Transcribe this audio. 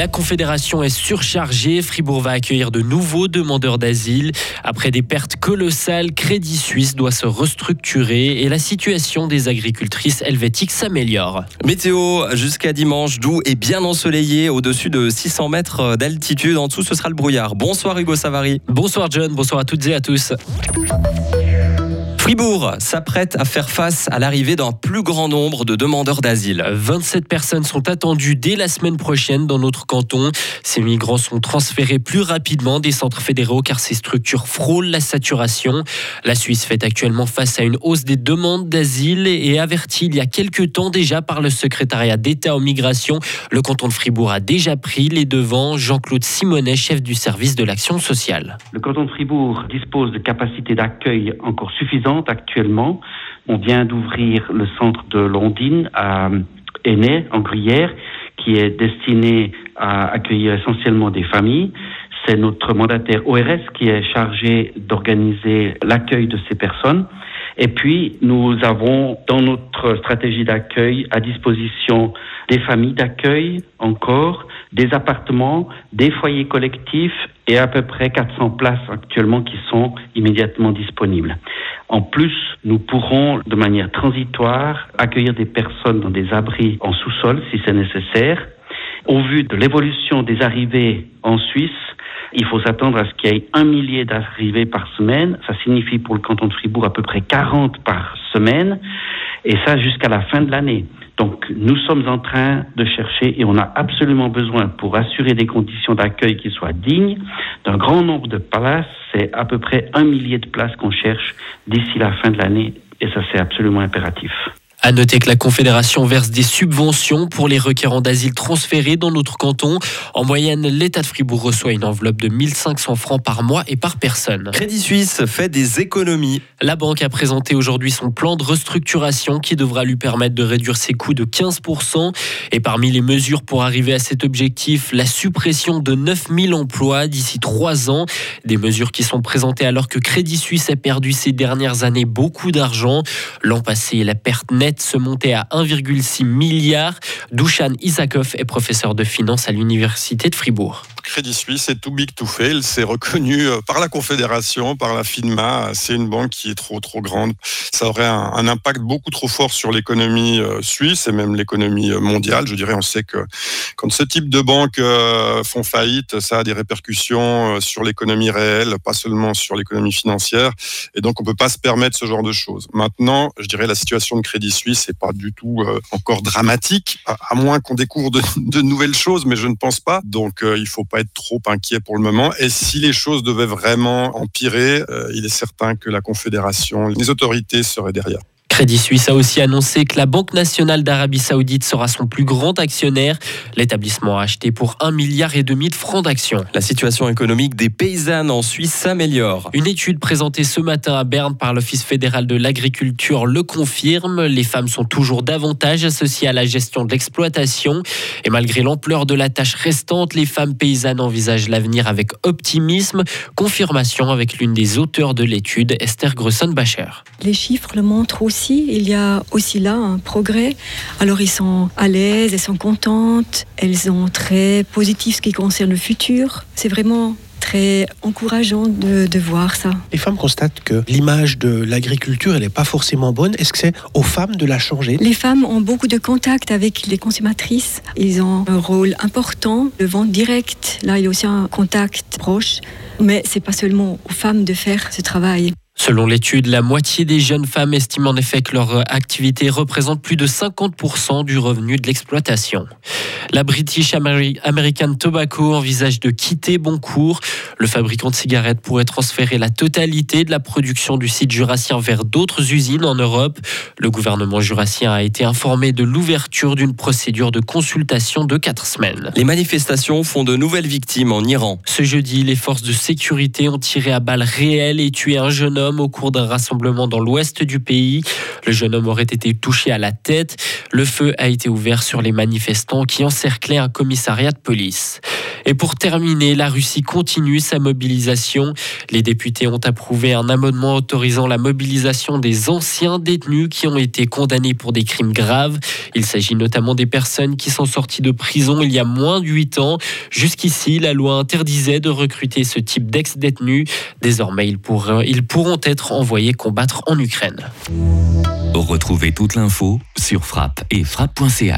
La Confédération est surchargée. Fribourg va accueillir de nouveaux demandeurs d'asile. Après des pertes colossales, Crédit Suisse doit se restructurer et la situation des agricultrices helvétiques s'améliore. Météo jusqu'à dimanche, doux et bien ensoleillé au-dessus de 600 mètres d'altitude. En dessous, ce sera le brouillard. Bonsoir Hugo Savary. Bonsoir John, bonsoir à toutes et à tous. Fribourg s'apprête à faire face à l'arrivée d'un plus grand nombre de demandeurs d'asile. 27 personnes sont attendues dès la semaine prochaine dans notre canton. Ces migrants sont transférés plus rapidement des centres fédéraux car ces structures frôlent la saturation. La Suisse fait actuellement face à une hausse des demandes d'asile et averti il y a quelques temps déjà par le secrétariat d'État aux migrations. Le canton de Fribourg a déjà pris les devants. Jean-Claude Simonet, chef du service de l'action sociale. Le canton de Fribourg dispose de capacités d'accueil encore suffisantes actuellement. On vient d'ouvrir le centre de Londine à Aînay, en Gruyère, qui est destiné à accueillir essentiellement des familles. C'est notre mandataire ORS qui est chargé d'organiser l'accueil de ces personnes. Et puis, nous avons dans notre stratégie d'accueil à disposition des familles d'accueil encore, des appartements, des foyers collectifs et à peu près 400 places actuellement qui sont immédiatement disponibles. En plus, nous pourrons de manière transitoire accueillir des personnes dans des abris en sous-sol si c'est nécessaire. Au vu de l'évolution des arrivées en Suisse, il faut s'attendre à ce qu'il y ait un millier d'arrivées par semaine. Ça signifie pour le canton de Fribourg à peu près 40 par semaine. Et ça jusqu'à la fin de l'année. Donc nous sommes en train de chercher et on a absolument besoin pour assurer des conditions d'accueil qui soient dignes d'un grand nombre de places. C'est à peu près un millier de places qu'on cherche d'ici la fin de l'année et ça c'est absolument impératif. À noter que la Confédération verse des subventions pour les requérants d'asile transférés dans notre canton. En moyenne, l'État de Fribourg reçoit une enveloppe de 1500 francs par mois et par personne. Crédit Suisse fait des économies. La banque a présenté aujourd'hui son plan de restructuration qui devra lui permettre de réduire ses coûts de 15%. Et parmi les mesures pour arriver à cet objectif, la suppression de 9000 emplois d'ici trois ans. Des mesures qui sont présentées alors que Crédit Suisse a perdu ces dernières années beaucoup d'argent. L'an passé, la perte nette se monter à 1,6 milliard. Dushan Isakov est professeur de finance à l'université de Fribourg. Crédit Suisse est too big to fail. C'est reconnu euh, par la Confédération, par la FINMA. C'est une banque qui est trop, trop grande. Ça aurait un, impact beaucoup trop fort sur l'économie euh, suisse et même l'économie euh, mondiale. Je dirais, on sait que quand ce type de banques font faillite, ça a des répercussions sur l'économie réelle, pas seulement sur l'économie financière. Et donc, on peut pas se permettre ce genre de choses. Maintenant, je dirais, la situation de Crédit Suisse n'est pas du tout encore dramatique, à, moins qu'on découvre de, de, nouvelles choses, mais je ne pense pas. Donc, il faut pas trop inquiet pour le moment. Et si les choses devaient vraiment empirer, euh, il est certain que la Confédération, les autorités seraient derrière. Crédit Suisse a aussi annoncé que la Banque nationale d'Arabie Saoudite sera son plus grand actionnaire. L'établissement a acheté pour un milliard et demi de francs d'actions. La situation économique des paysannes en Suisse s'améliore. Une étude présentée ce matin à Berne par l'Office fédéral de l'agriculture le confirme. Les femmes sont toujours davantage associées à la gestion de l'exploitation. Et malgré l'ampleur de la tâche restante, les femmes paysannes envisagent l'avenir avec optimisme. Confirmation avec l'une des auteurs de l'étude, Esther Grusson-Bacher. Les chiffres le montrent aussi il y a aussi là un progrès. Alors, ils sont à l'aise, elles sont contentes, elles sont très positives ce qui concerne le futur. C'est vraiment très encourageant de, de, voir ça. Les femmes constatent que l'image de l'agriculture, elle n'est pas forcément bonne. Est-ce que c'est aux femmes de la changer? Les femmes ont beaucoup de contact avec les consommatrices. Ils ont un rôle important de vente directe. Là, il y a aussi un contact proche. Mais c'est pas seulement aux femmes de faire ce travail. Selon l'étude, la moitié des jeunes femmes estiment en effet que leur activité représente plus de 50% du revenu de l'exploitation. La British American Tobacco envisage de quitter Boncourt. Le fabricant de cigarettes pourrait transférer la totalité de la production du site jurassien vers d'autres usines en Europe. Le gouvernement jurassien a été informé de l'ouverture d'une procédure de consultation de quatre semaines. Les manifestations font de nouvelles victimes en Iran. Ce jeudi, les forces de sécurité ont tiré à balles réelles et tué un jeune homme au cours d'un rassemblement dans l'ouest du pays. Le jeune homme aurait été touché à la tête. Le feu a été ouvert sur les manifestants qui encerclaient un commissariat de police. Et pour terminer, la Russie continue sa mobilisation. Les députés ont approuvé un amendement autorisant la mobilisation des anciens détenus qui ont été condamnés pour des crimes graves. Il s'agit notamment des personnes qui sont sorties de prison il y a moins de 8 ans. Jusqu'ici, la loi interdisait de recruter ce type d'ex-détenus. Désormais, ils pourront être envoyés combattre en Ukraine. Retrouvez toute l'info sur frappe et frappe.ch.